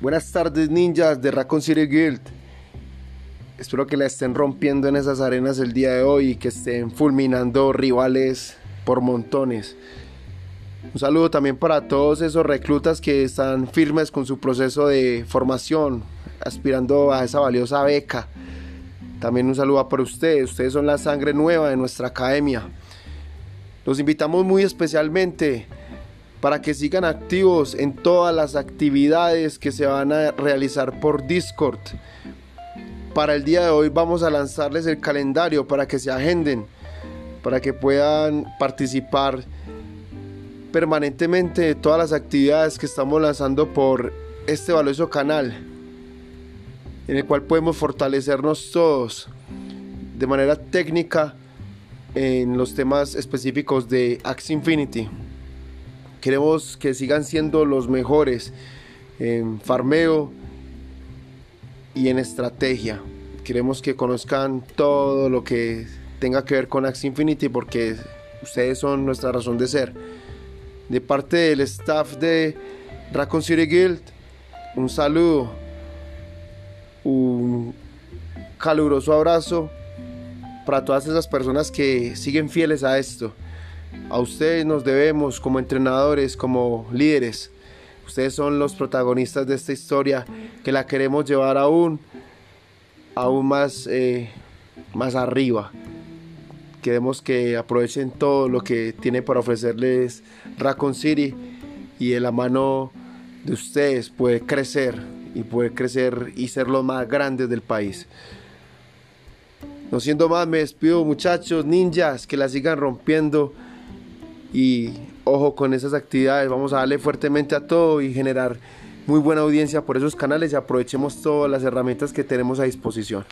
Buenas tardes ninjas de Raccoon City Guild. Espero que la estén rompiendo en esas arenas el día de hoy y que estén fulminando rivales por montones. Un saludo también para todos esos reclutas que están firmes con su proceso de formación, aspirando a esa valiosa beca. También un saludo para ustedes, ustedes son la sangre nueva de nuestra academia. Los invitamos muy especialmente para que sigan activos en todas las actividades que se van a realizar por Discord. Para el día de hoy vamos a lanzarles el calendario para que se agenden, para que puedan participar permanentemente de todas las actividades que estamos lanzando por este valioso canal, en el cual podemos fortalecernos todos de manera técnica en los temas específicos de Axe Infinity. Queremos que sigan siendo los mejores en farmeo y en estrategia. Queremos que conozcan todo lo que tenga que ver con Axe Infinity porque ustedes son nuestra razón de ser. De parte del staff de Raccoon City Guild, un saludo, un caluroso abrazo para todas esas personas que siguen fieles a esto. A ustedes nos debemos como entrenadores, como líderes. Ustedes son los protagonistas de esta historia que la queremos llevar aún, aún más, eh, más arriba. Queremos que aprovechen todo lo que tiene para ofrecerles Raccoon City y de la mano de ustedes puede crecer y puede crecer y ser los más grandes del país. No siendo más, me despido muchachos, ninjas, que la sigan rompiendo y ojo con esas actividades, vamos a darle fuertemente a todo y generar muy buena audiencia por esos canales y aprovechemos todas las herramientas que tenemos a disposición.